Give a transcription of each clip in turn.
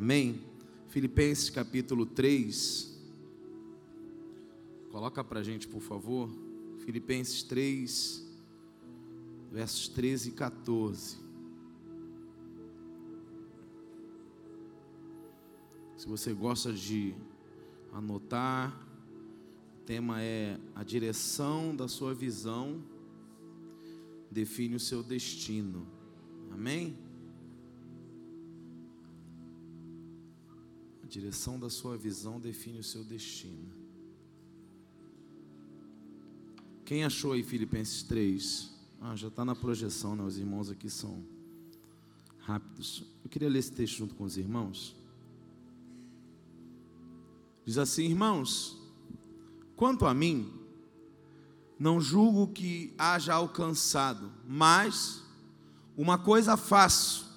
Amém? Filipenses capítulo 3. Coloca para a gente, por favor. Filipenses 3, versos 13 e 14. Se você gosta de anotar, o tema é a direção da sua visão define o seu destino. Amém? Direção da sua visão define o seu destino. Quem achou aí Filipenses 3? Ah, já está na projeção, né? Os irmãos aqui são rápidos. Eu queria ler esse texto junto com os irmãos. Diz assim, irmãos, quanto a mim, não julgo que haja alcançado, mas uma coisa faço.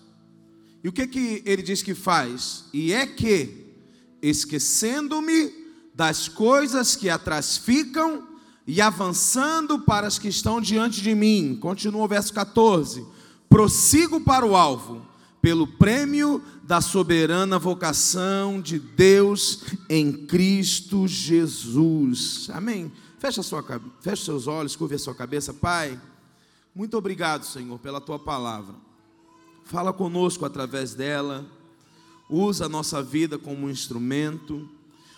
E o que que ele diz que faz? E é que, esquecendo-me das coisas que atrás ficam e avançando para as que estão diante de mim, continua o verso 14: prossigo para o alvo, pelo prêmio da soberana vocação de Deus em Cristo Jesus. Amém. Fecha, sua, fecha seus olhos, curva a sua cabeça, Pai. Muito obrigado, Senhor, pela tua palavra. Fala conosco através dela. Usa a nossa vida como um instrumento.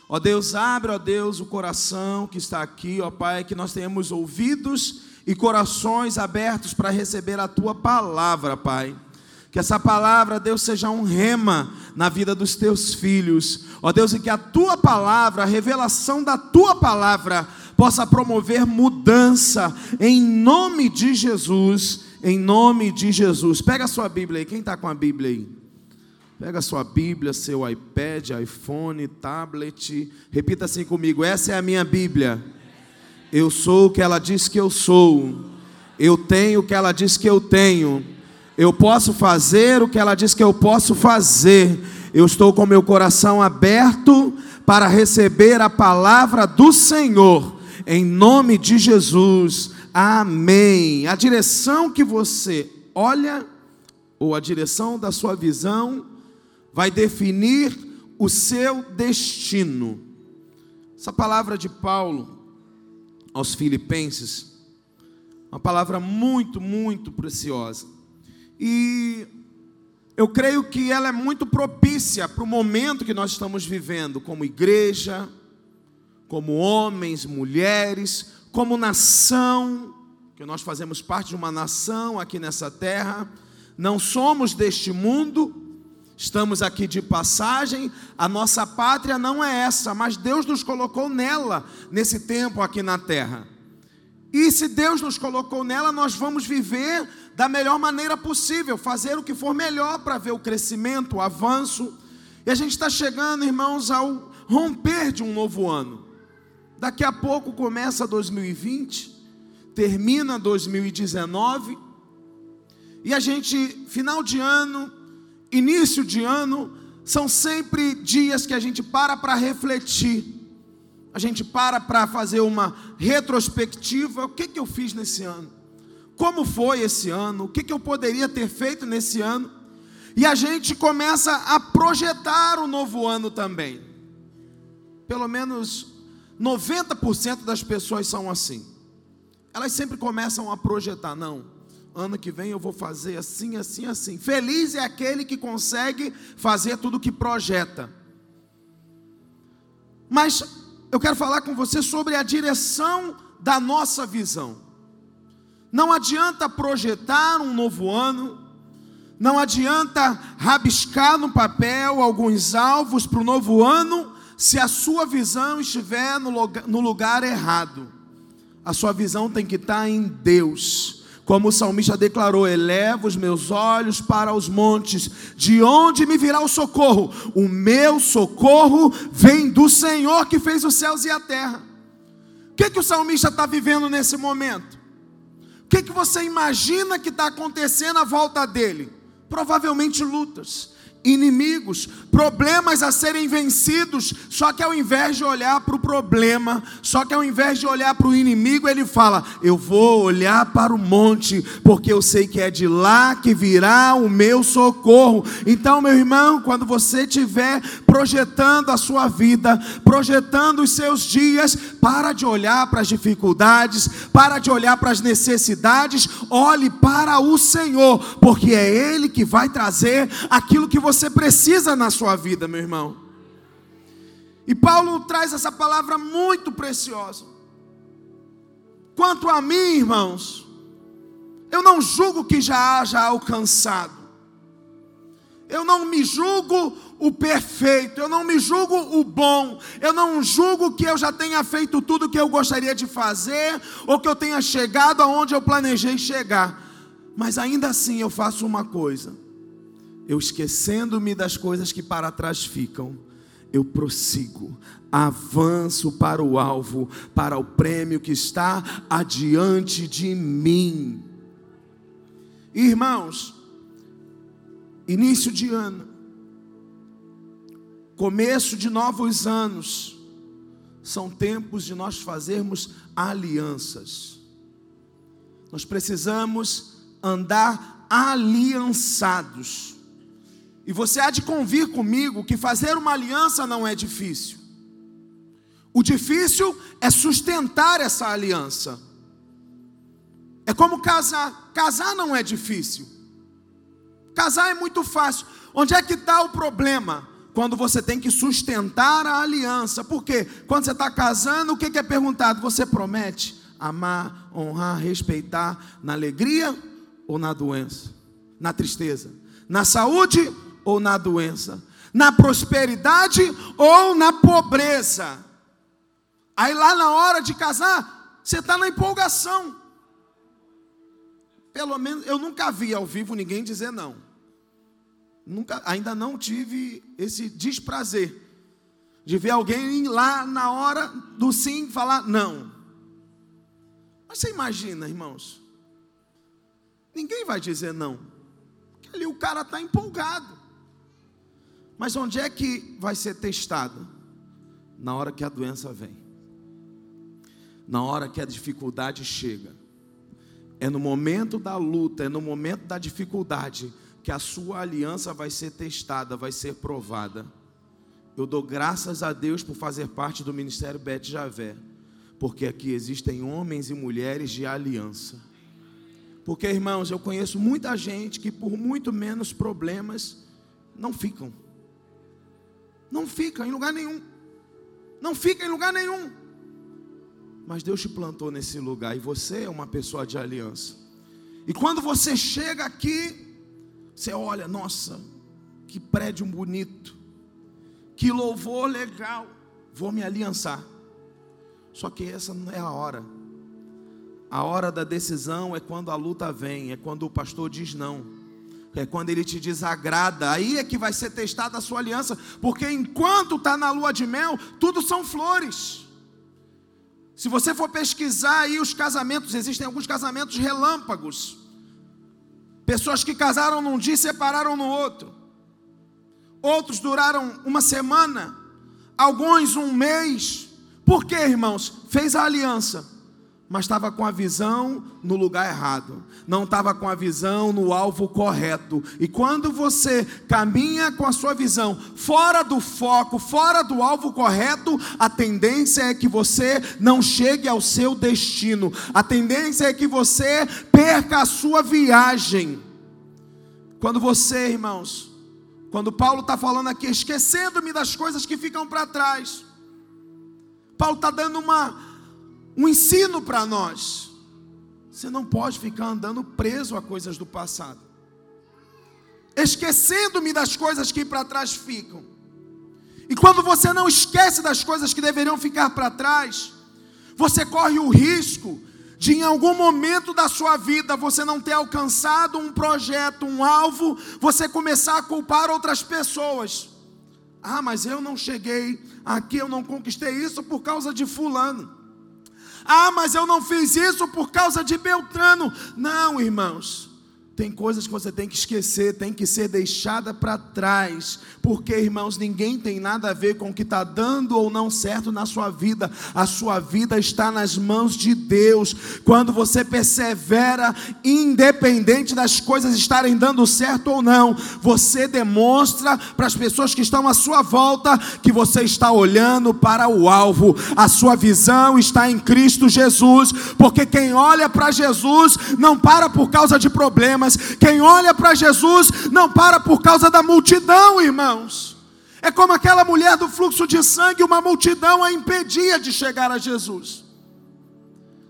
Ó Deus, abre, ó Deus, o coração que está aqui, ó Pai, que nós tenhamos ouvidos e corações abertos para receber a tua palavra, Pai. Que essa palavra, Deus, seja um rema na vida dos teus filhos. Ó Deus, e que a tua palavra, a revelação da tua palavra, possa promover mudança em nome de Jesus. Em nome de Jesus. Pega a sua Bíblia aí. Quem está com a Bíblia aí? Pega sua Bíblia, seu iPad, iPhone, tablet. Repita assim comigo: essa é a minha Bíblia. Eu sou o que ela diz que eu sou. Eu tenho o que ela diz que eu tenho. Eu posso fazer o que ela diz que eu posso fazer. Eu estou com meu coração aberto para receber a palavra do Senhor, em nome de Jesus. Amém. A direção que você olha, ou a direção da sua visão, vai definir o seu destino. Essa palavra de Paulo aos Filipenses, uma palavra muito, muito preciosa. E eu creio que ela é muito propícia para o momento que nós estamos vivendo, como igreja, como homens, mulheres, como nação, que nós fazemos parte de uma nação aqui nessa terra, não somos deste mundo, estamos aqui de passagem, a nossa pátria não é essa, mas Deus nos colocou nela, nesse tempo aqui na terra. E se Deus nos colocou nela, nós vamos viver da melhor maneira possível, fazer o que for melhor para ver o crescimento, o avanço. E a gente está chegando, irmãos, ao romper de um novo ano. Daqui a pouco começa 2020, termina 2019, e a gente, final de ano, início de ano, são sempre dias que a gente para para refletir, a gente para para fazer uma retrospectiva: o que, que eu fiz nesse ano? como foi esse ano, o que, que eu poderia ter feito nesse ano, e a gente começa a projetar o novo ano também. Pelo menos 90% das pessoas são assim. Elas sempre começam a projetar, não, ano que vem eu vou fazer assim, assim, assim. Feliz é aquele que consegue fazer tudo o que projeta. Mas eu quero falar com você sobre a direção da nossa visão. Não adianta projetar um novo ano, não adianta rabiscar no papel alguns alvos para o novo ano, se a sua visão estiver no lugar, no lugar errado. A sua visão tem que estar em Deus. Como o salmista declarou: Eleva os meus olhos para os montes, de onde me virá o socorro? O meu socorro vem do Senhor que fez os céus e a terra. O que, que o salmista está vivendo nesse momento? O que, que você imagina que está acontecendo à volta dele? Provavelmente lutas, inimigos, problemas a serem vencidos. Só que ao invés de olhar para o problema, só que ao invés de olhar para o inimigo, ele fala: Eu vou olhar para o monte, porque eu sei que é de lá que virá o meu socorro. Então, meu irmão, quando você estiver projetando a sua vida, projetando os seus dias, para de olhar para as dificuldades, para de olhar para as necessidades, olhe para o Senhor, porque é Ele que vai trazer aquilo que você precisa na sua vida, meu irmão. E Paulo traz essa palavra muito preciosa. Quanto a mim, irmãos, eu não julgo que já haja alcançado. Eu não me julgo o perfeito, eu não me julgo o bom, eu não julgo que eu já tenha feito tudo o que eu gostaria de fazer, ou que eu tenha chegado aonde eu planejei chegar. Mas ainda assim eu faço uma coisa: eu esquecendo-me das coisas que para trás ficam, eu prossigo, avanço para o alvo, para o prêmio que está adiante de mim. Irmãos, início de ano, começo de novos anos, são tempos de nós fazermos alianças. Nós precisamos andar aliançados. E você há de convir comigo que fazer uma aliança não é difícil. O difícil é sustentar essa aliança. É como casar. Casar não é difícil. Casar é muito fácil. Onde é que está o problema? Quando você tem que sustentar a aliança. Por quê? Quando você está casando, o que, é perguntado? Você promete amar, honrar, respeitar na alegria ou na doença? Na tristeza? Na saúde ou na doença? Na prosperidade ou na pobreza? Aí lá na hora de casar, você está na empolgação. Pelo menos eu nunca vi ao vivo ninguém dizer não. Nunca, ainda não tive esse desprazer de ver alguém lá na hora do sim falar não. Mas você imagina, irmãos? Ninguém vai dizer não. Porque ali o cara está empolgado. Mas onde é que vai ser testado? Na hora que a doença vem. Na hora que a dificuldade chega. É no momento da luta, é no momento da dificuldade que a sua aliança vai ser testada, vai ser provada. Eu dou graças a Deus por fazer parte do ministério Bet Javé, porque aqui existem homens e mulheres de aliança. Porque, irmãos, eu conheço muita gente que por muito menos problemas não ficam. Não fica em lugar nenhum. Não fica em lugar nenhum. Mas Deus te plantou nesse lugar e você é uma pessoa de aliança. E quando você chega aqui, você olha, nossa, que prédio bonito, que louvor legal, vou me aliançar. Só que essa não é a hora. A hora da decisão é quando a luta vem, é quando o pastor diz não, é quando ele te desagrada, aí é que vai ser testada a sua aliança, porque enquanto está na lua de mel, tudo são flores. Se você for pesquisar aí os casamentos, existem alguns casamentos relâmpagos. Pessoas que casaram num dia e separaram no outro. Outros duraram uma semana, alguns um mês. Por quê, irmãos? Fez a aliança, mas estava com a visão no lugar errado, não estava com a visão no alvo correto. E quando você caminha com a sua visão fora do foco, fora do alvo correto, a tendência é que você não chegue ao seu destino, a tendência é que você perca a sua viagem. Quando você, irmãos, quando Paulo está falando aqui, esquecendo-me das coisas que ficam para trás, Paulo está dando uma, um ensino para nós. Você não pode ficar andando preso a coisas do passado, esquecendo-me das coisas que para trás ficam. E quando você não esquece das coisas que deveriam ficar para trás, você corre o risco de em algum momento da sua vida você não ter alcançado um projeto, um alvo, você começar a culpar outras pessoas. Ah, mas eu não cheguei aqui, eu não conquistei isso por causa de Fulano. Ah, mas eu não fiz isso por causa de Beltrano. Não, irmãos. Tem coisas que você tem que esquecer, tem que ser deixada para trás, porque irmãos, ninguém tem nada a ver com o que está dando ou não certo na sua vida, a sua vida está nas mãos de Deus. Quando você persevera, independente das coisas estarem dando certo ou não, você demonstra para as pessoas que estão à sua volta que você está olhando para o alvo, a sua visão está em Cristo Jesus, porque quem olha para Jesus não para por causa de problemas quem olha para Jesus não para por causa da multidão, irmãos. É como aquela mulher do fluxo de sangue, uma multidão a impedia de chegar a Jesus.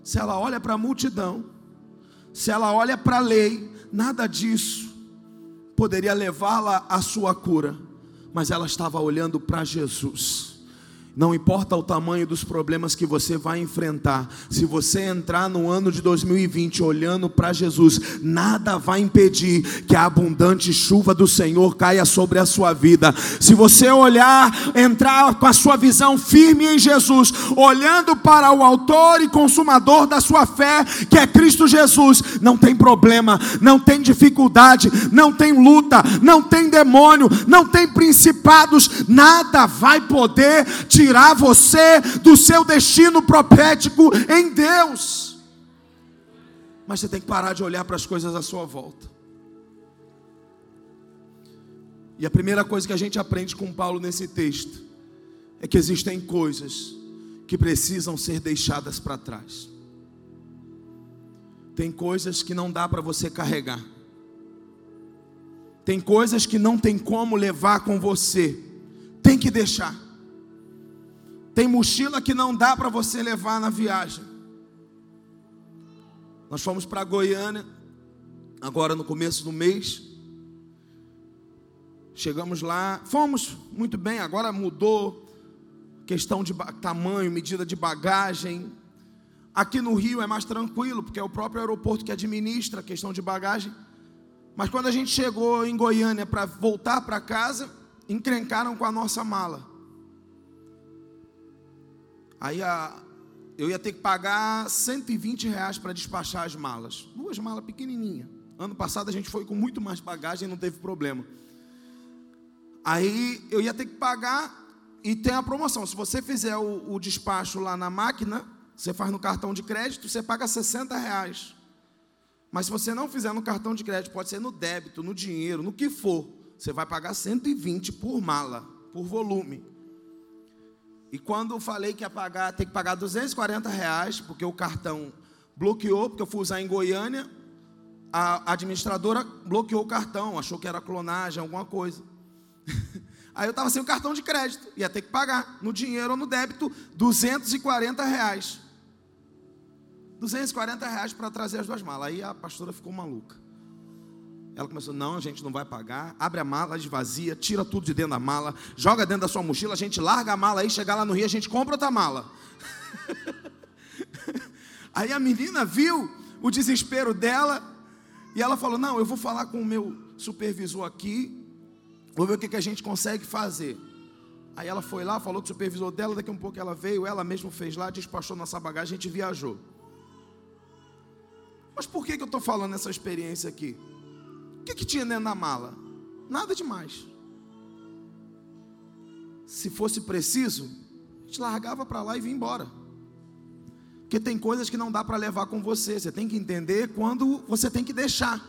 Se ela olha para a multidão, se ela olha para a lei, nada disso poderia levá-la à sua cura, mas ela estava olhando para Jesus. Não importa o tamanho dos problemas que você vai enfrentar, se você entrar no ano de 2020 olhando para Jesus, nada vai impedir que a abundante chuva do Senhor caia sobre a sua vida. Se você olhar, entrar com a sua visão firme em Jesus, olhando para o Autor e Consumador da sua fé, que é Cristo Jesus, não tem problema, não tem dificuldade, não tem luta, não tem demônio, não tem principados, nada vai poder te tirar você do seu destino profético em Deus. Mas você tem que parar de olhar para as coisas à sua volta. E a primeira coisa que a gente aprende com Paulo nesse texto é que existem coisas que precisam ser deixadas para trás. Tem coisas que não dá para você carregar. Tem coisas que não tem como levar com você. Tem que deixar. Tem mochila que não dá para você levar na viagem. Nós fomos para Goiânia, agora no começo do mês. Chegamos lá, fomos muito bem, agora mudou questão de tamanho, medida de bagagem. Aqui no Rio é mais tranquilo, porque é o próprio aeroporto que administra a questão de bagagem. Mas quando a gente chegou em Goiânia para voltar para casa, encrencaram com a nossa mala. Aí a, eu ia ter que pagar 120 reais para despachar as malas. Duas malas pequenininhas. Ano passado a gente foi com muito mais bagagem e não teve problema. Aí eu ia ter que pagar e tem a promoção. Se você fizer o, o despacho lá na máquina, você faz no cartão de crédito, você paga 60 reais. Mas se você não fizer no cartão de crédito, pode ser no débito, no dinheiro, no que for, você vai pagar 120 por mala, por volume. E quando falei que ia pagar, tem que pagar 240 reais, porque o cartão bloqueou, porque eu fui usar em Goiânia, a administradora bloqueou o cartão, achou que era clonagem, alguma coisa. Aí eu estava sem o cartão de crédito, ia ter que pagar, no dinheiro ou no débito, 240 reais. 240 reais para trazer as duas malas. Aí a pastora ficou maluca. Ela começou, não, a gente não vai pagar. Abre a mala, esvazia, tira tudo de dentro da mala, joga dentro da sua mochila, a gente larga a mala aí, chegar lá no Rio, a gente compra outra mala. aí a menina viu o desespero dela e ela falou: Não, eu vou falar com o meu supervisor aqui, vou ver o que, que a gente consegue fazer. Aí ela foi lá, falou com o supervisor dela, daqui a um pouco ela veio, ela mesma fez lá, despachou nossa bagagem, a gente viajou. Mas por que, que eu estou falando essa experiência aqui? Que, que tinha dentro da mala? Nada demais. Se fosse preciso, a gente largava para lá e vinha embora. Porque tem coisas que não dá para levar com você. Você tem que entender quando você tem que deixar.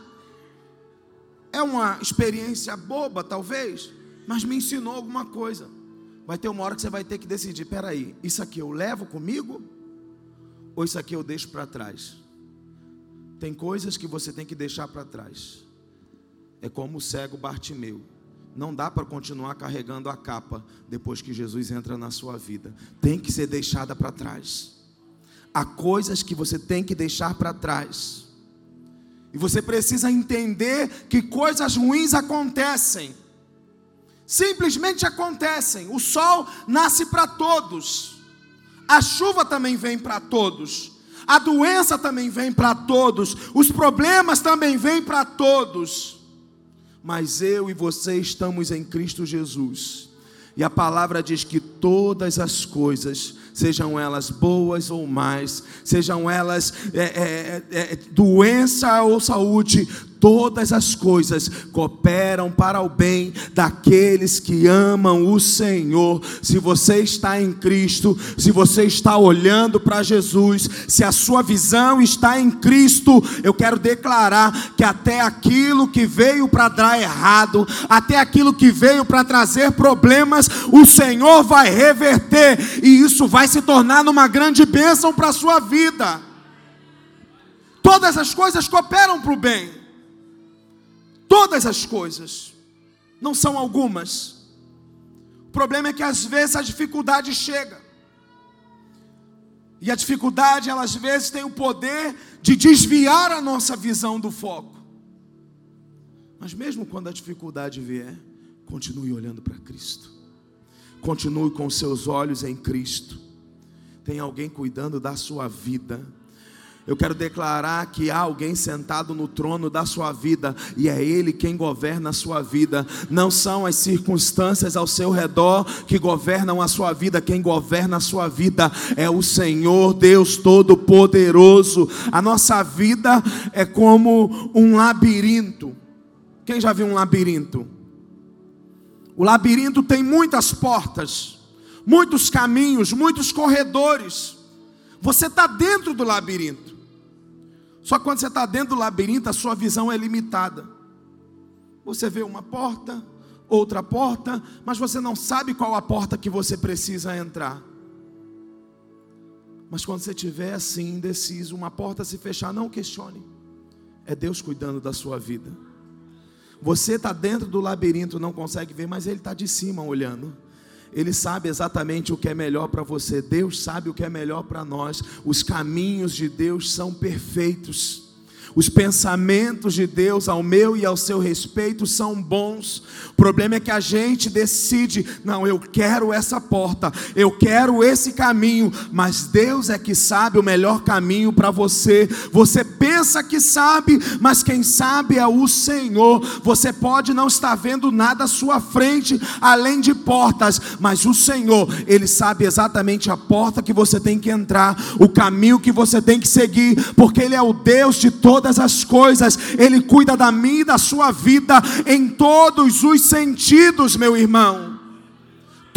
É uma experiência boba, talvez, mas me ensinou alguma coisa. Vai ter uma hora que você vai ter que decidir: peraí, isso aqui eu levo comigo? Ou isso aqui eu deixo para trás? Tem coisas que você tem que deixar para trás. É como o cego Bartimeu. Não dá para continuar carregando a capa depois que Jesus entra na sua vida. Tem que ser deixada para trás. Há coisas que você tem que deixar para trás. E você precisa entender que coisas ruins acontecem. Simplesmente acontecem. O sol nasce para todos. A chuva também vem para todos. A doença também vem para todos. Os problemas também vêm para todos mas eu e você estamos em Cristo Jesus. E a palavra diz que todas as coisas, sejam elas boas ou mais, sejam elas é, é, é, é doença ou saúde, todas as coisas cooperam para o bem daqueles que amam o Senhor. Se você está em Cristo, se você está olhando para Jesus, se a sua visão está em Cristo, eu quero declarar que até aquilo que veio para dar errado, até aquilo que veio para trazer problemas, o Senhor vai reverter e isso vai se tornar numa grande bênção para a sua vida. Todas as coisas cooperam para o bem todas as coisas, não são algumas. O problema é que às vezes a dificuldade chega. E a dificuldade, ela às vezes tem o poder de desviar a nossa visão do foco. Mas mesmo quando a dificuldade vier, continue olhando para Cristo. Continue com seus olhos em Cristo. Tem alguém cuidando da sua vida eu quero declarar que há alguém sentado no trono da sua vida e é Ele quem governa a sua vida. Não são as circunstâncias ao seu redor que governam a sua vida, quem governa a sua vida é o Senhor Deus Todo-Poderoso. A nossa vida é como um labirinto. Quem já viu um labirinto? O labirinto tem muitas portas, muitos caminhos, muitos corredores. Você está dentro do labirinto. Só que quando você está dentro do labirinto, a sua visão é limitada. Você vê uma porta, outra porta, mas você não sabe qual a porta que você precisa entrar. Mas quando você estiver assim, indeciso, uma porta se fechar, não questione. É Deus cuidando da sua vida. Você está dentro do labirinto, não consegue ver, mas Ele está de cima olhando. Ele sabe exatamente o que é melhor para você. Deus sabe o que é melhor para nós. Os caminhos de Deus são perfeitos. Os pensamentos de Deus ao meu e ao seu respeito são bons. O problema é que a gente decide, não, eu quero essa porta, eu quero esse caminho, mas Deus é que sabe o melhor caminho para você. Você pensa que sabe, mas quem sabe é o Senhor. Você pode não estar vendo nada à sua frente além de portas, mas o Senhor, ele sabe exatamente a porta que você tem que entrar, o caminho que você tem que seguir, porque ele é o Deus de toda todas as coisas, Ele cuida da minha e da sua vida em todos os sentidos, meu irmão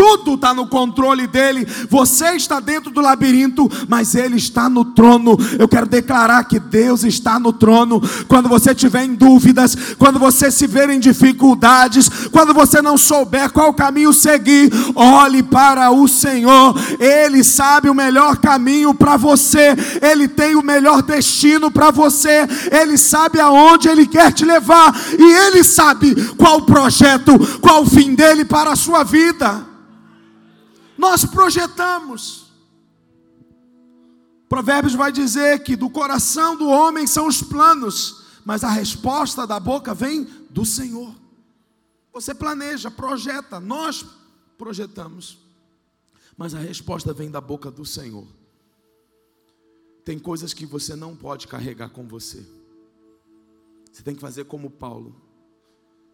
tudo está no controle dele. Você está dentro do labirinto, mas ele está no trono. Eu quero declarar que Deus está no trono. Quando você tiver em dúvidas, quando você se ver em dificuldades, quando você não souber qual caminho seguir, olhe para o Senhor. Ele sabe o melhor caminho para você. Ele tem o melhor destino para você. Ele sabe aonde ele quer te levar e ele sabe qual o projeto, qual o fim dele para a sua vida nós projetamos. Provérbios vai dizer que do coração do homem são os planos, mas a resposta da boca vem do Senhor. Você planeja, projeta, nós projetamos, mas a resposta vem da boca do Senhor. Tem coisas que você não pode carregar com você. Você tem que fazer como Paulo.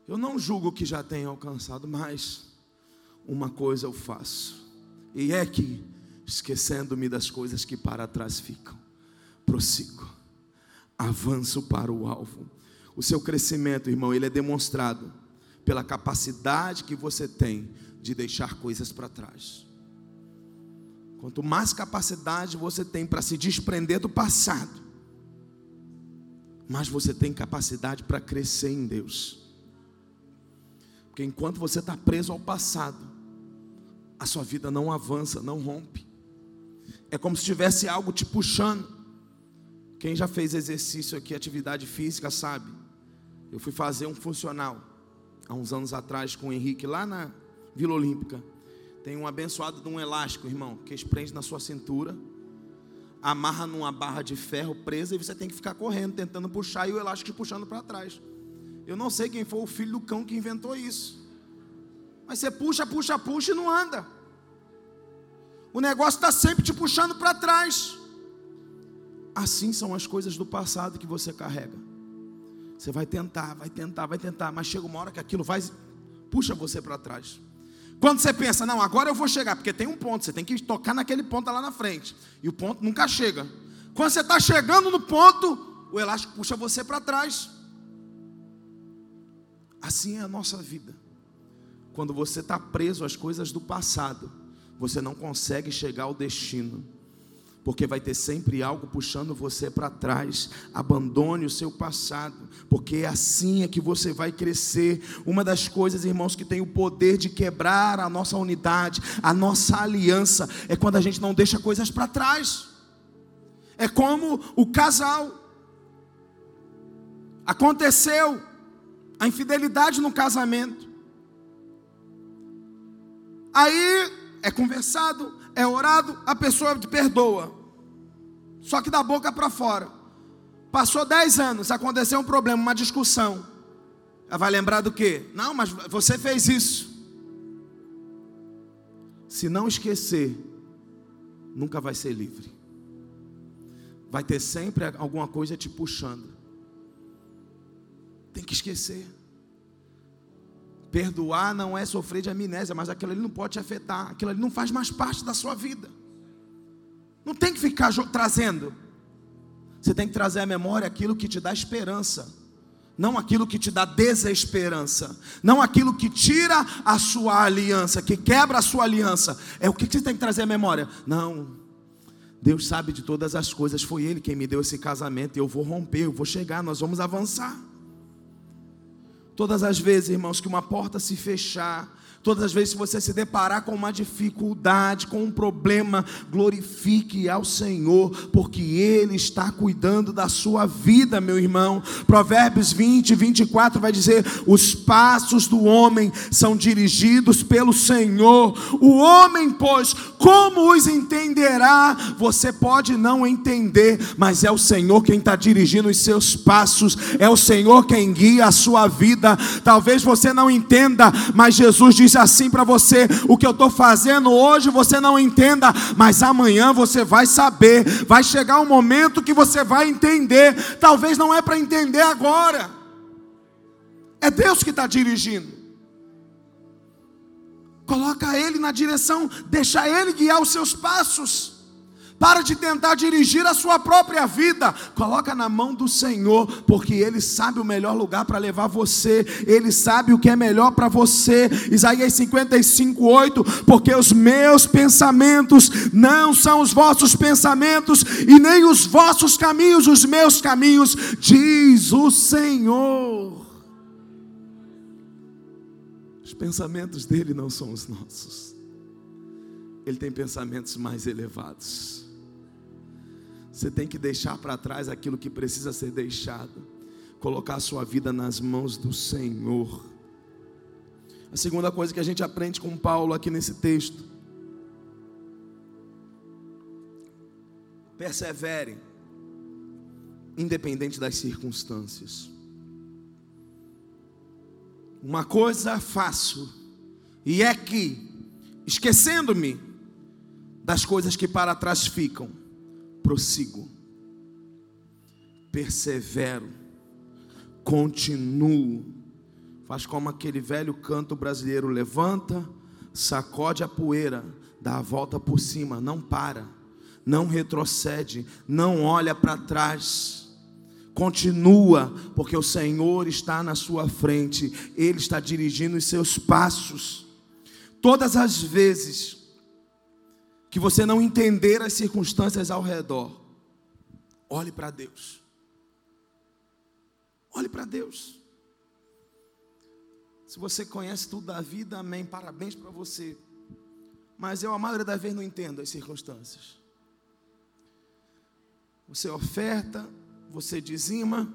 Eu não julgo que já tenha alcançado, mas uma coisa eu faço e é que, esquecendo-me das coisas que para trás ficam, prossigo, avanço para o alvo. O seu crescimento, irmão, ele é demonstrado pela capacidade que você tem de deixar coisas para trás. Quanto mais capacidade você tem para se desprender do passado, mais você tem capacidade para crescer em Deus. Porque enquanto você está preso ao passado, a sua vida não avança, não rompe. É como se tivesse algo te puxando. Quem já fez exercício aqui, atividade física, sabe. Eu fui fazer um funcional há uns anos atrás com o Henrique lá na Vila Olímpica. Tem um abençoado de um elástico, irmão, que prende na sua cintura, amarra numa barra de ferro presa e você tem que ficar correndo, tentando puxar e o elástico te puxando para trás. Eu não sei quem foi o filho do cão que inventou isso. Mas você puxa, puxa, puxa e não anda. O negócio está sempre te puxando para trás. Assim são as coisas do passado que você carrega. Você vai tentar, vai tentar, vai tentar, mas chega uma hora que aquilo vai puxa você para trás. Quando você pensa, não, agora eu vou chegar, porque tem um ponto, você tem que tocar naquele ponto lá na frente, e o ponto nunca chega. Quando você está chegando no ponto, o elástico puxa você para trás. Assim é a nossa vida. Quando você está preso às coisas do passado, você não consegue chegar ao destino porque vai ter sempre algo puxando você para trás. Abandone o seu passado, porque é assim é que você vai crescer. Uma das coisas, irmãos, que tem o poder de quebrar a nossa unidade, a nossa aliança, é quando a gente não deixa coisas para trás. É como o casal. Aconteceu a infidelidade no casamento. Aí é conversado, é orado, a pessoa te perdoa só que da boca para fora. Passou 10 anos, aconteceu um problema, uma discussão. Ela vai lembrar do quê? Não, mas você fez isso. Se não esquecer, nunca vai ser livre. Vai ter sempre alguma coisa te puxando. Tem que esquecer. Perdoar não é sofrer de amnésia, mas aquilo ali não pode te afetar, aquilo ali não faz mais parte da sua vida. Não tem que ficar trazendo. Você tem que trazer à memória aquilo que te dá esperança, não aquilo que te dá desesperança, não aquilo que tira a sua aliança, que quebra a sua aliança. É o que você tem que trazer à memória? Não. Deus sabe de todas as coisas, foi Ele quem me deu esse casamento, e eu vou romper, eu vou chegar, nós vamos avançar. Todas as vezes, irmãos, que uma porta se fechar, Todas as vezes que você se deparar com uma dificuldade, com um problema, glorifique ao Senhor, porque Ele está cuidando da sua vida, meu irmão. Provérbios 20, 24 vai dizer: Os passos do homem são dirigidos pelo Senhor. O homem, pois, como os entenderá? Você pode não entender, mas é o Senhor quem está dirigindo os seus passos, é o Senhor quem guia a sua vida. Talvez você não entenda, mas Jesus diz assim para você: o que eu estou fazendo hoje você não entenda, mas amanhã você vai saber. Vai chegar um momento que você vai entender. Talvez não é para entender agora, é Deus que está dirigindo. Coloca Ele na direção, deixa Ele guiar os seus passos. Para de tentar dirigir a sua própria vida. Coloca na mão do Senhor, porque Ele sabe o melhor lugar para levar você. Ele sabe o que é melhor para você. Isaías 55, 8. Porque os meus pensamentos não são os vossos pensamentos, e nem os vossos caminhos, os meus caminhos, diz o Senhor. Os pensamentos dele não são os nossos. Ele tem pensamentos mais elevados. Você tem que deixar para trás aquilo que precisa ser deixado, colocar a sua vida nas mãos do Senhor. A segunda coisa que a gente aprende com Paulo aqui nesse texto: persevere, independente das circunstâncias. Uma coisa faço, e é que, esquecendo-me das coisas que para trás ficam, prossigo, persevero, continuo. Faz como aquele velho canto brasileiro: levanta, sacode a poeira, dá a volta por cima, não para, não retrocede, não olha para trás. Continua, porque o Senhor está na sua frente, Ele está dirigindo os seus passos. Todas as vezes que você não entender as circunstâncias ao redor, olhe para Deus. Olhe para Deus. Se você conhece tudo da vida, amém, parabéns para você. Mas eu, a maioria das vezes, não entendo as circunstâncias. Você oferta, você dizima,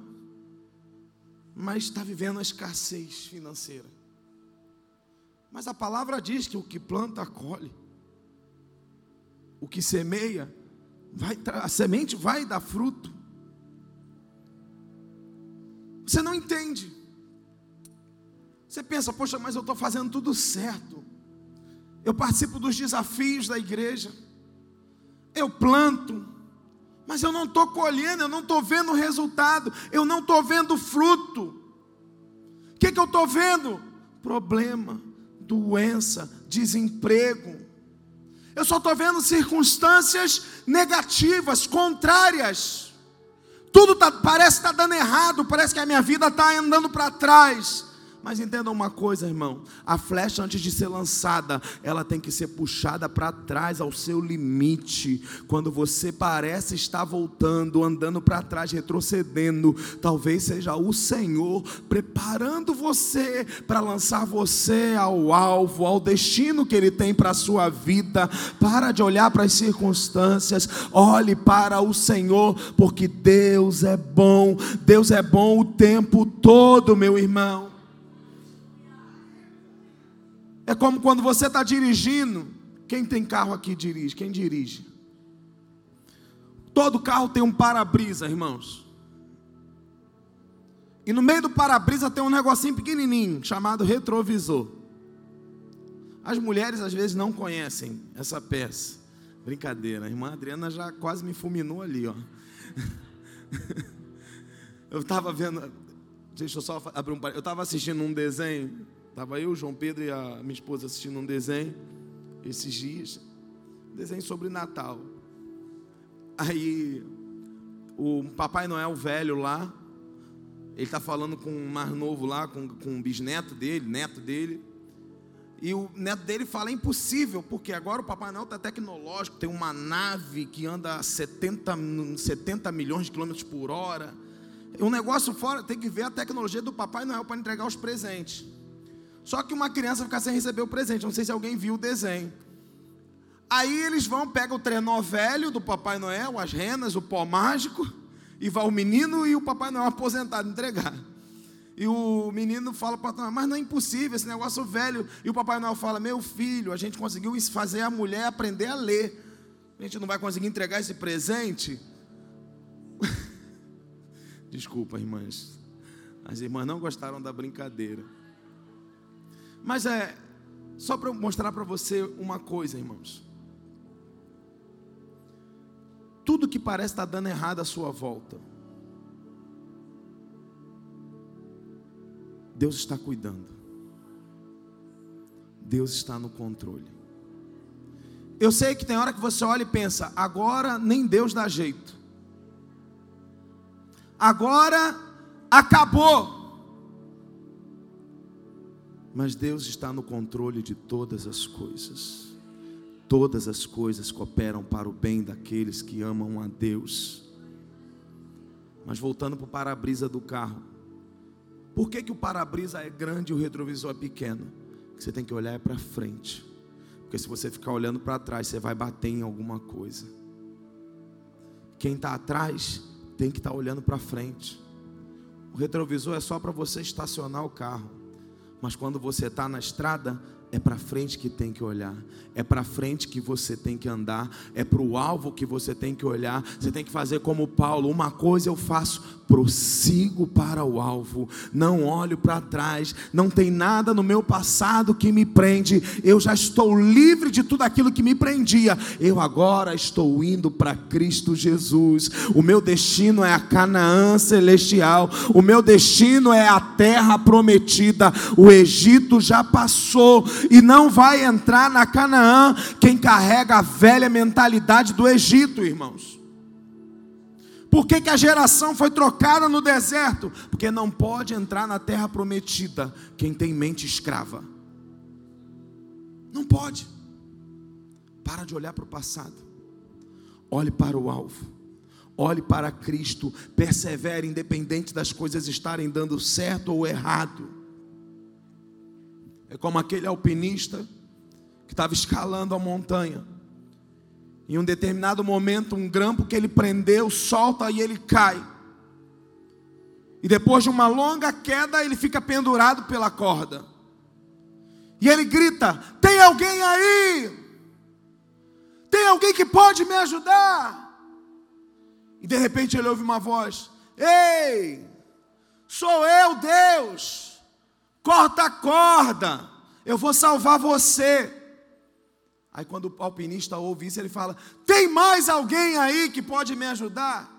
mas está vivendo a escassez financeira. Mas a palavra diz que o que planta, colhe o que semeia, vai, a semente vai dar fruto. Você não entende. Você pensa, poxa, mas eu estou fazendo tudo certo. Eu participo dos desafios da igreja. Eu planto. Mas eu não estou colhendo, eu não estou vendo resultado. Eu não estou vendo fruto. O que, que eu estou vendo? Problema, doença, desemprego. Eu só estou vendo circunstâncias negativas, contrárias. Tudo tá, parece estar tá dando errado, parece que a minha vida está andando para trás. Mas entenda uma coisa, irmão: a flecha, antes de ser lançada, ela tem que ser puxada para trás, ao seu limite. Quando você parece estar voltando, andando para trás, retrocedendo, talvez seja o Senhor preparando você para lançar você ao alvo, ao destino que Ele tem para a sua vida. Para de olhar para as circunstâncias, olhe para o Senhor, porque Deus é bom, Deus é bom o tempo todo, meu irmão. É como quando você está dirigindo. Quem tem carro aqui dirige? Quem dirige? Todo carro tem um para-brisa, irmãos. E no meio do para-brisa tem um negocinho pequenininho chamado retrovisor. As mulheres às vezes não conhecem essa peça. Brincadeira, a irmã Adriana já quase me fulminou ali, ó. Eu estava vendo, deixa eu só abrir um Eu estava assistindo um desenho Estava eu, João Pedro e a minha esposa assistindo um desenho esses dias. Um desenho sobre Natal. Aí o Papai Noel velho lá, ele está falando com o mais novo lá, com, com o bisneto dele, neto dele. E o neto dele fala: é impossível, porque agora o Papai Noel está tecnológico, tem uma nave que anda a 70, 70 milhões de quilômetros por hora. Um negócio fora, tem que ver a tecnologia do Papai Noel para entregar os presentes. Só que uma criança fica sem receber o presente. Não sei se alguém viu o desenho. Aí eles vão, pegam o trenó velho do Papai Noel, as renas, o pó mágico, e vai o menino e o Papai Noel aposentado entregar. E o menino fala para Papai mas não é impossível esse negócio velho. E o Papai Noel fala: Meu filho, a gente conseguiu fazer a mulher aprender a ler. A gente não vai conseguir entregar esse presente. Desculpa, irmãs. As irmãs não gostaram da brincadeira. Mas é só para mostrar para você uma coisa, irmãos. Tudo que parece estar dando errado à sua volta, Deus está cuidando. Deus está no controle. Eu sei que tem hora que você olha e pensa, agora nem Deus dá jeito. Agora acabou. Mas Deus está no controle de todas as coisas. Todas as coisas cooperam para o bem daqueles que amam a Deus. Mas voltando para o para-brisa do carro. Por que, que o para-brisa é grande e o retrovisor é pequeno? Porque você tem que olhar para frente. Porque se você ficar olhando para trás, você vai bater em alguma coisa. Quem está atrás tem que estar tá olhando para frente. O retrovisor é só para você estacionar o carro. Mas quando você está na estrada, é para frente que tem que olhar, é para frente que você tem que andar, é para o alvo que você tem que olhar. Você tem que fazer como Paulo: uma coisa eu faço, prossigo para o alvo, não olho para trás, não tem nada no meu passado que me prende, eu já estou livre de tudo aquilo que me prendia, eu agora estou indo para Cristo Jesus. O meu destino é a Canaã celestial, o meu destino é a terra prometida. O Egito já passou e não vai entrar na Canaã quem carrega a velha mentalidade do Egito, irmãos. Por que, que a geração foi trocada no deserto? Porque não pode entrar na terra prometida quem tem mente escrava. Não pode. Para de olhar para o passado. Olhe para o alvo. Olhe para Cristo. Persevere, independente das coisas estarem dando certo ou errado. É como aquele alpinista que estava escalando a montanha. Em um determinado momento, um grampo que ele prendeu solta e ele cai. E depois de uma longa queda, ele fica pendurado pela corda. E ele grita: Tem alguém aí? Tem alguém que pode me ajudar? E de repente ele ouve uma voz: Ei, sou eu, Deus. Corta a corda, eu vou salvar você. Aí quando o alpinista ouve isso, ele fala: Tem mais alguém aí que pode me ajudar?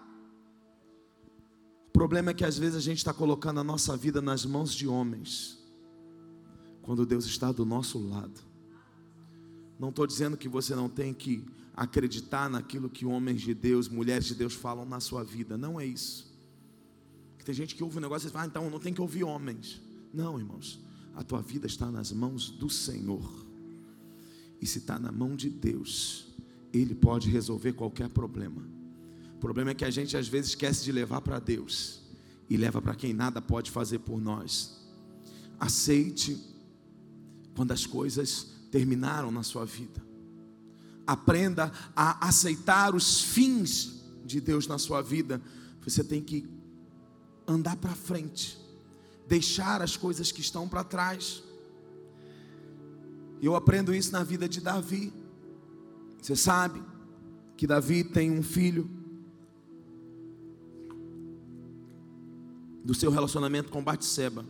O problema é que às vezes a gente está colocando a nossa vida nas mãos de homens, quando Deus está do nosso lado. Não estou dizendo que você não tem que acreditar naquilo que homens de Deus, mulheres de Deus falam na sua vida. Não é isso. Tem gente que ouve um negócio e fala, ah, então não tem que ouvir homens. Não, irmãos. A tua vida está nas mãos do Senhor. E se está na mão de Deus, Ele pode resolver qualquer problema. O problema é que a gente às vezes esquece de levar para Deus e leva para quem nada pode fazer por nós. Aceite quando as coisas terminaram na sua vida. Aprenda a aceitar os fins de Deus na sua vida. Você tem que andar para frente, deixar as coisas que estão para trás. Eu aprendo isso na vida de Davi. Você sabe que Davi tem um filho do seu relacionamento com Batseba.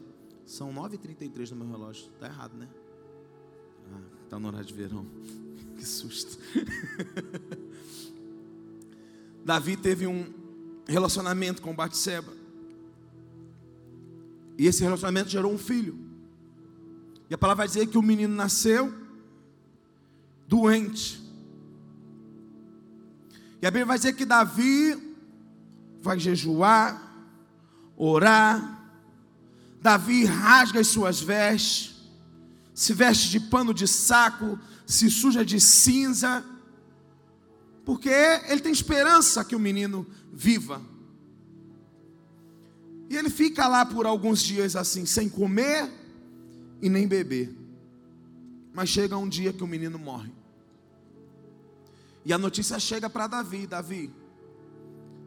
São 9h33 no meu relógio. Está errado, né? Ah, no horário de verão. Que susto. Davi teve um relacionamento com Batseba. E esse relacionamento gerou um filho. E a palavra vai dizer que o menino nasceu doente. E a Bíblia vai dizer que Davi vai jejuar, orar. Davi rasga as suas vestes, se veste de pano de saco, se suja de cinza, porque ele tem esperança que o menino viva. E ele fica lá por alguns dias assim, sem comer e nem beber. Mas chega um dia que o menino morre. E a notícia chega para Davi: Davi,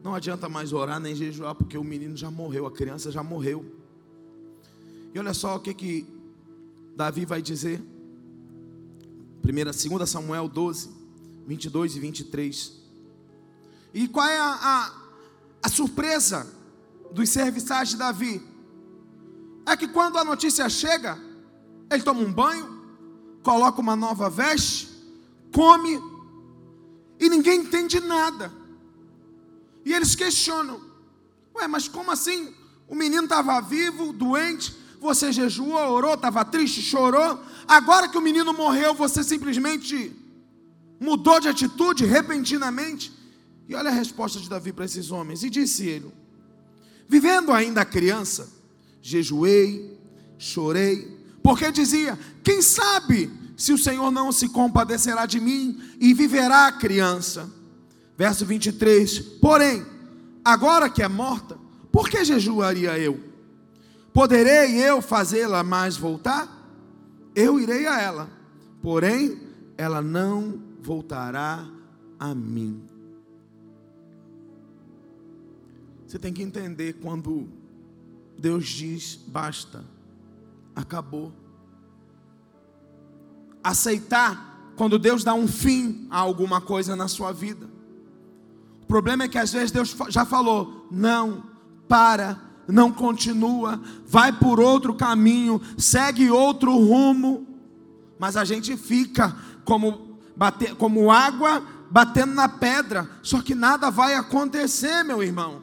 não adianta mais orar nem jejuar, porque o menino já morreu, a criança já morreu. E olha só o que, que Davi vai dizer. 1 2 Samuel 12, 22 e 23. E qual é a, a, a surpresa dos serviçais de Davi? É que quando a notícia chega, ele toma um banho, coloca uma nova veste, come, e ninguém entende nada. E eles questionam: Ué, mas como assim? O menino estava vivo, doente, você jejuou, orou, estava triste, chorou. Agora que o menino morreu, você simplesmente mudou de atitude repentinamente. E olha a resposta de Davi para esses homens. E disse ele: Vivendo ainda criança, jejuei, chorei, porque dizia: Quem sabe se o Senhor não se compadecerá de mim e viverá a criança? Verso 23: Porém, agora que é morta, por que jejuaria eu? Poderei eu fazê-la mais voltar? Eu irei a ela, porém ela não voltará a mim. Você tem que entender quando Deus diz basta, acabou. Aceitar quando Deus dá um fim a alguma coisa na sua vida. O problema é que às vezes Deus já falou: não, para, não continua, vai por outro caminho, segue outro rumo, mas a gente fica como, bater, como água batendo na pedra, só que nada vai acontecer, meu irmão.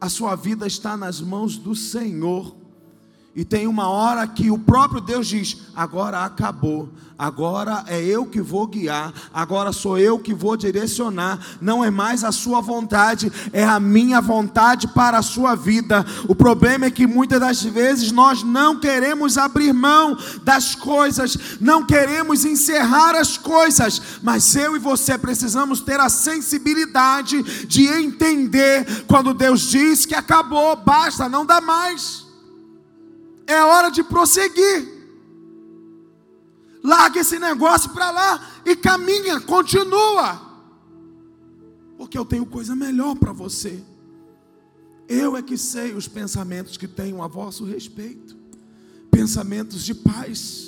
A sua vida está nas mãos do Senhor. E tem uma hora que o próprio Deus diz: agora acabou, agora é eu que vou guiar, agora sou eu que vou direcionar, não é mais a sua vontade, é a minha vontade para a sua vida. O problema é que muitas das vezes nós não queremos abrir mão das coisas, não queremos encerrar as coisas, mas eu e você precisamos ter a sensibilidade de entender quando Deus diz que acabou, basta, não dá mais é hora de prosseguir. Larga esse negócio para lá e caminha, continua. Porque eu tenho coisa melhor para você. Eu é que sei os pensamentos que tenho a vosso respeito pensamentos de paz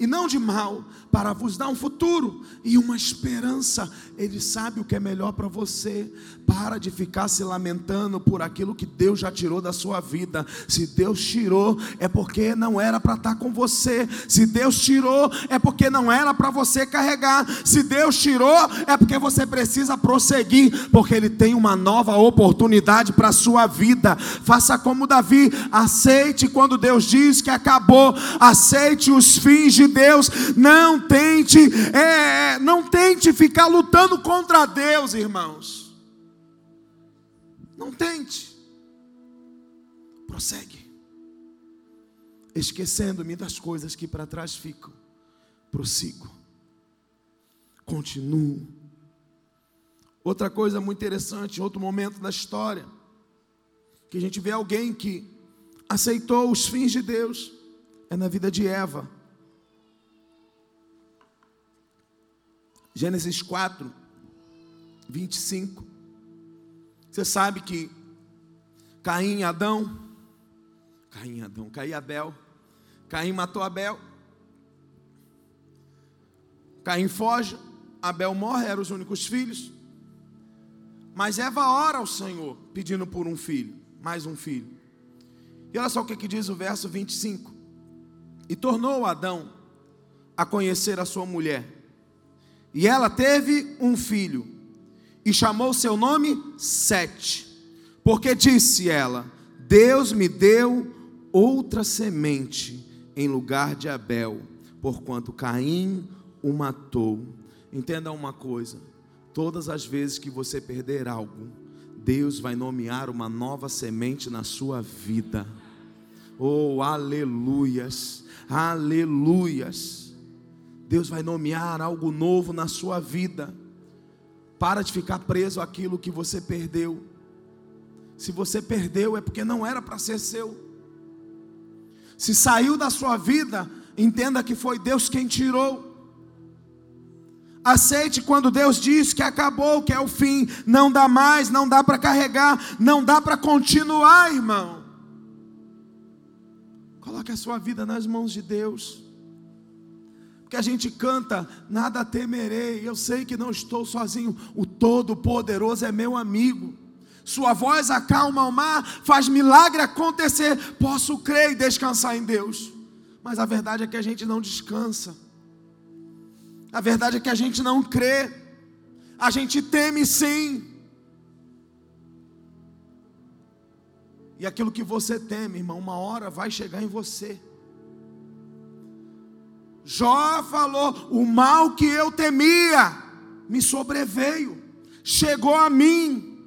e não de mal, para vos dar um futuro e uma esperança. Ele sabe o que é melhor para você. Para de ficar se lamentando por aquilo que Deus já tirou da sua vida. Se Deus tirou, é porque não era para estar com você. Se Deus tirou, é porque não era para você carregar. Se Deus tirou, é porque você precisa prosseguir, porque Ele tem uma nova oportunidade para a sua vida. Faça como Davi, aceite quando Deus diz que acabou, aceite os fins de Deus. Não tente, é, não tente ficar lutando contra Deus, irmãos. Não tente. Prossegue. Esquecendo-me das coisas que para trás ficam. Prossigo. Continuo. Outra coisa muito interessante, outro momento da história, que a gente vê alguém que aceitou os fins de Deus, é na vida de Eva. Gênesis 4, 25. Você sabe que Caim e Adão, Caim e Adão, Caim e Abel, Caim matou Abel, Caim foge, Abel morre, eram os únicos filhos. Mas Eva ora ao Senhor, pedindo por um filho, mais um filho. E olha só o que, que diz o verso 25: E tornou Adão a conhecer a sua mulher, e ela teve um filho, e chamou seu nome Sete, porque disse ela: Deus me deu outra semente em lugar de Abel, porquanto Caim o matou. Entenda uma coisa: todas as vezes que você perder algo, Deus vai nomear uma nova semente na sua vida. Oh, aleluias, aleluias. Deus vai nomear algo novo na sua vida. Para de ficar preso àquilo que você perdeu. Se você perdeu, é porque não era para ser seu. Se saiu da sua vida, entenda que foi Deus quem tirou. Aceite quando Deus diz que acabou, que é o fim, não dá mais, não dá para carregar, não dá para continuar, irmão. Coloque a sua vida nas mãos de Deus. Porque a gente canta, nada temerei, eu sei que não estou sozinho, o Todo-Poderoso é meu amigo. Sua voz acalma o mar, faz milagre acontecer. Posso crer e descansar em Deus. Mas a verdade é que a gente não descansa. A verdade é que a gente não crê, a gente teme sim. E aquilo que você teme, irmão, uma hora vai chegar em você. Jó falou: o mal que eu temia me sobreveio, chegou a mim.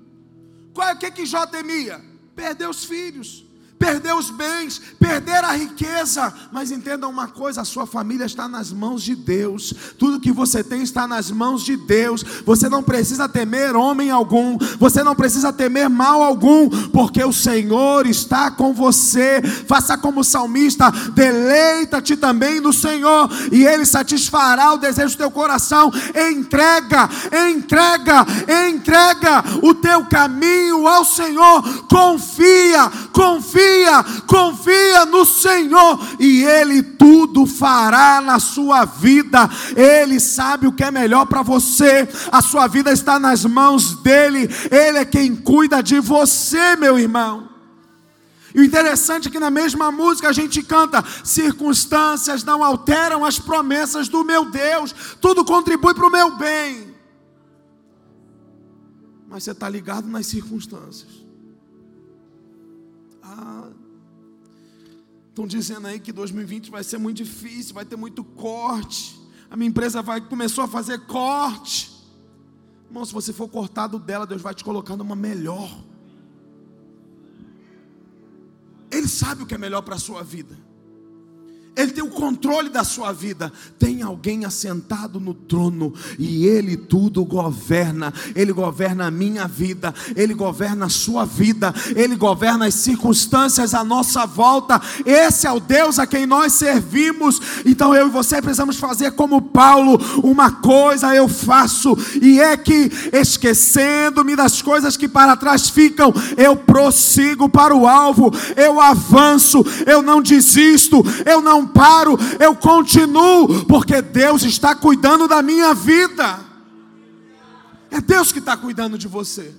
Qual é o que, que Jó temia? Perder os filhos perder os bens, perder a riqueza. Mas entenda uma coisa: a sua família está nas mãos de Deus, tudo que você tem está nas mãos de Deus. Você não precisa temer homem algum, você não precisa temer mal algum, porque o Senhor está com você. Faça como o salmista: deleita-te também no Senhor, e Ele satisfará o desejo do teu coração. Entrega, entrega, entrega o teu caminho ao Senhor. Confia, confia confia, confia no Senhor e Ele tudo fará na sua vida. Ele sabe o que é melhor para você, a sua vida está nas mãos dEle, Ele é quem cuida de você, meu irmão. E o interessante é que na mesma música a gente canta: circunstâncias não alteram as promessas do meu Deus, tudo contribui para o meu bem. Mas você está ligado nas circunstâncias. Estão dizendo aí que 2020 vai ser muito difícil, vai ter muito corte. A minha empresa vai começou a fazer corte. Irmão, se você for cortado dela, Deus vai te colocar numa melhor. Ele sabe o que é melhor para a sua vida. Ele tem o controle da sua vida. Tem alguém assentado no trono e ele tudo governa. Ele governa a minha vida, ele governa a sua vida, ele governa as circunstâncias à nossa volta. Esse é o Deus a quem nós servimos. Então eu e você precisamos fazer como Paulo, uma coisa eu faço e é que esquecendo-me das coisas que para trás ficam, eu prossigo para o alvo, eu avanço, eu não desisto, eu não não paro, eu continuo, porque Deus está cuidando da minha vida. É Deus que está cuidando de você,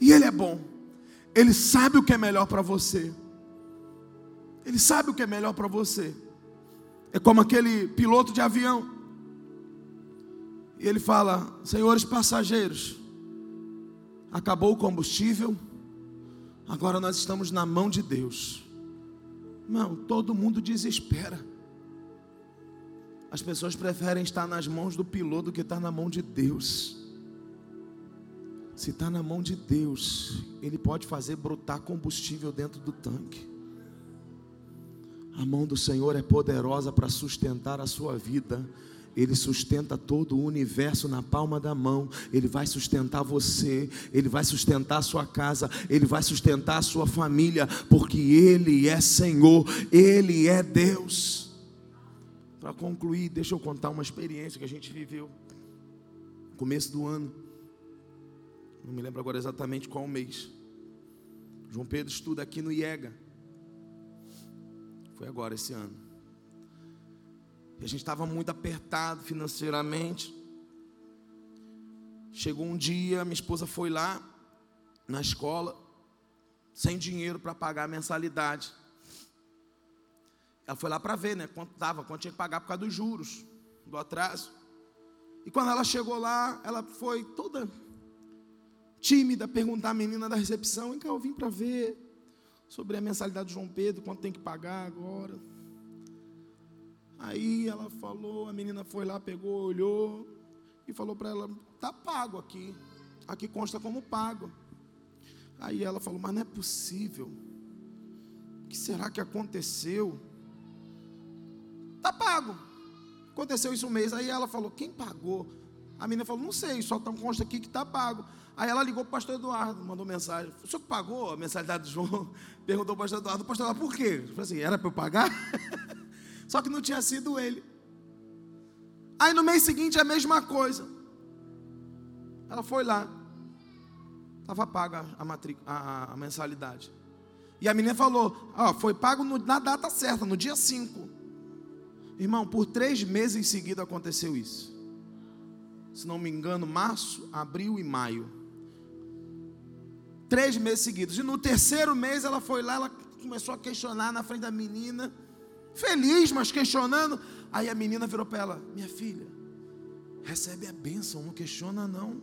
e Ele é bom, Ele sabe o que é melhor para você, Ele sabe o que é melhor para você. É como aquele piloto de avião, e ele fala: Senhores passageiros, acabou o combustível, agora nós estamos na mão de Deus. Não, todo mundo desespera. As pessoas preferem estar nas mãos do piloto que estar na mão de Deus. Se está na mão de Deus, Ele pode fazer brotar combustível dentro do tanque. A mão do Senhor é poderosa para sustentar a sua vida. Ele sustenta todo o universo na palma da mão. Ele vai sustentar você, ele vai sustentar a sua casa, ele vai sustentar a sua família, porque ele é Senhor, ele é Deus. Para concluir, deixa eu contar uma experiência que a gente viveu no começo do ano. Não me lembro agora exatamente qual mês. João Pedro estuda aqui no IEGA. Foi agora esse ano. E a gente estava muito apertado financeiramente. Chegou um dia, minha esposa foi lá na escola, sem dinheiro para pagar a mensalidade. Ela foi lá para ver, né? Quanto dava, quanto tinha que pagar por causa dos juros, do atraso. E quando ela chegou lá, ela foi toda tímida perguntar à menina da recepção: eu vim para ver sobre a mensalidade do João Pedro, quanto tem que pagar agora. Aí ela falou, a menina foi lá, pegou, olhou e falou para ela: tá pago aqui, aqui consta como pago. Aí ela falou: mas não é possível. O que será que aconteceu? Tá pago. Aconteceu isso um mês. Aí ela falou: Quem pagou? A menina falou: Não sei, só tão consta aqui que está pago. Aí ela ligou para o pastor Eduardo, mandou mensagem: O senhor pagou a mensalidade do João? Perguntou o pastor Eduardo: O pastor Eduardo, por quê? Eu falei assim: Era para eu pagar? só que não tinha sido ele. Aí no mês seguinte a mesma coisa. Ela foi lá. Estava paga a, matric, a, a, mensalidade. E a menina falou: ó, foi pago no, na data certa, no dia 5. Irmão, por três meses em seguida aconteceu isso. Se não me engano, março, abril e maio. Três meses seguidos. E no terceiro mês ela foi lá, ela começou a questionar na frente da menina. Feliz, mas questionando. Aí a menina virou para ela: Minha filha, recebe a bênção, não questiona não.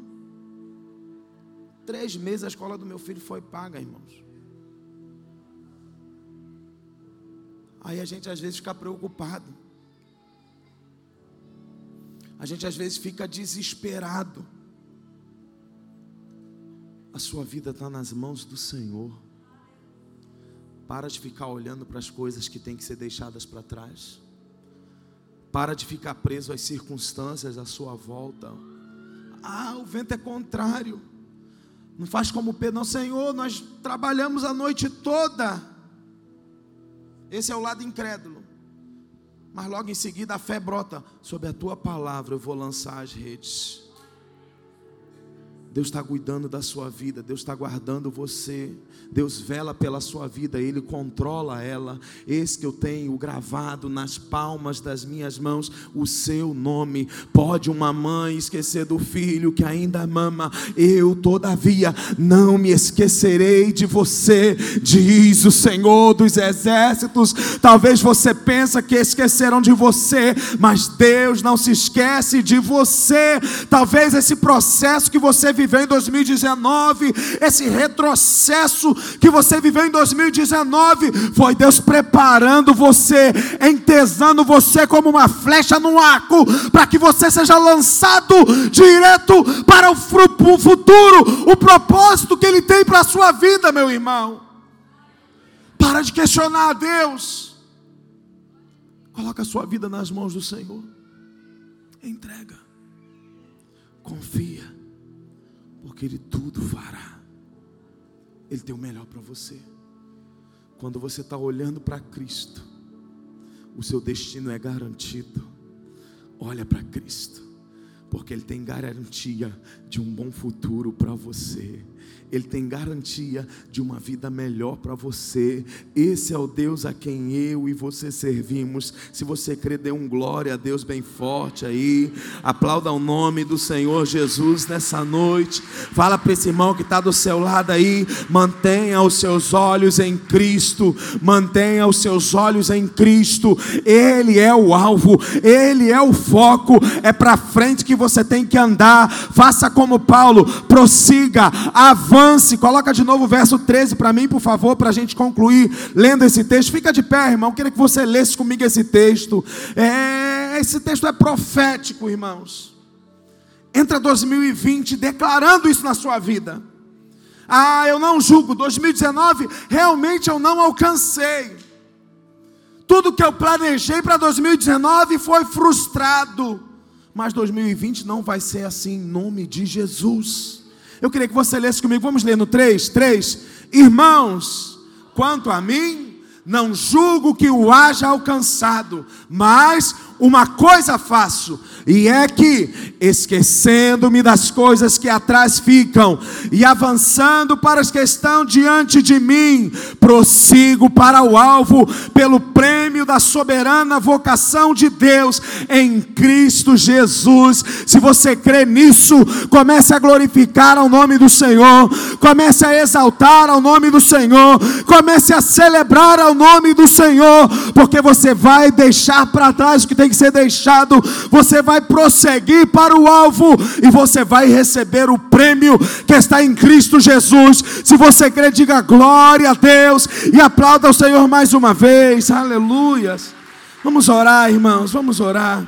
Três meses a escola do meu filho foi paga, irmãos. Aí a gente às vezes fica preocupado. A gente às vezes fica desesperado. A sua vida está nas mãos do Senhor. Para de ficar olhando para as coisas que têm que ser deixadas para trás. Para de ficar preso às circunstâncias à sua volta. Ah, o vento é contrário. Não faz como Pedro, não, Senhor, nós trabalhamos a noite toda. Esse é o lado incrédulo. Mas logo em seguida a fé brota. Sobre a tua palavra eu vou lançar as redes. Deus está cuidando da sua vida, Deus está guardando você, Deus vela pela sua vida, Ele controla ela. Esse que eu tenho gravado nas palmas das minhas mãos, o seu nome. Pode uma mãe esquecer do filho que ainda mama, eu, todavia, não me esquecerei de você, diz o Senhor dos exércitos. Talvez você pense que esqueceram de você, mas Deus não se esquece de você. Talvez esse processo que você viveu viveu em 2019, esse retrocesso que você viveu em 2019, foi Deus preparando você, entesando você como uma flecha no arco, para que você seja lançado direto para o futuro, o propósito que Ele tem para a sua vida, meu irmão. Para de questionar a Deus. Coloca a sua vida nas mãos do Senhor. Entrega. Confia porque Ele tudo fará. Ele tem o melhor para você. Quando você está olhando para Cristo, o seu destino é garantido. Olha para Cristo, porque Ele tem garantia de um bom futuro para você. Ele tem garantia de uma vida melhor para você. Esse é o Deus a quem eu e você servimos. Se você crê, dê um glória a Deus bem forte aí. Aplauda o nome do Senhor Jesus nessa noite. Fala para esse irmão que está do seu lado aí. Mantenha os seus olhos em Cristo. Mantenha os seus olhos em Cristo. Ele é o alvo. Ele é o foco. É para frente que você tem que andar. Faça como Paulo. Prossiga. A avance. Coloca de novo o verso 13 para mim, por favor, para a gente concluir lendo esse texto. Fica de pé, irmão. Queria que você lesse comigo esse texto. É, esse texto é profético, irmãos. Entra 2020 declarando isso na sua vida. Ah, eu não julgo. 2019, realmente eu não alcancei. Tudo que eu planejei para 2019 foi frustrado. Mas 2020 não vai ser assim, em nome de Jesus. Eu queria que você lesse comigo, vamos ler no 3, 3. Irmãos, quanto a mim, não julgo que o haja alcançado, mas uma coisa faço, e é que, esquecendo-me das coisas que atrás ficam, e avançando para as que estão diante de mim, prossigo para o alvo, pelo prêmio da soberana vocação de Deus em Cristo Jesus. Se você crê nisso, comece a glorificar ao nome do Senhor, comece a exaltar ao nome do Senhor, comece a celebrar ao nome do Senhor, porque você vai deixar para trás o que tem que ser deixado, você vai prosseguir para o alvo e você vai receber o prêmio que está em Cristo Jesus. Se você crê, diga glória a Deus e aplauda o Senhor mais uma vez. Aleluias. Vamos orar, irmãos, vamos orar.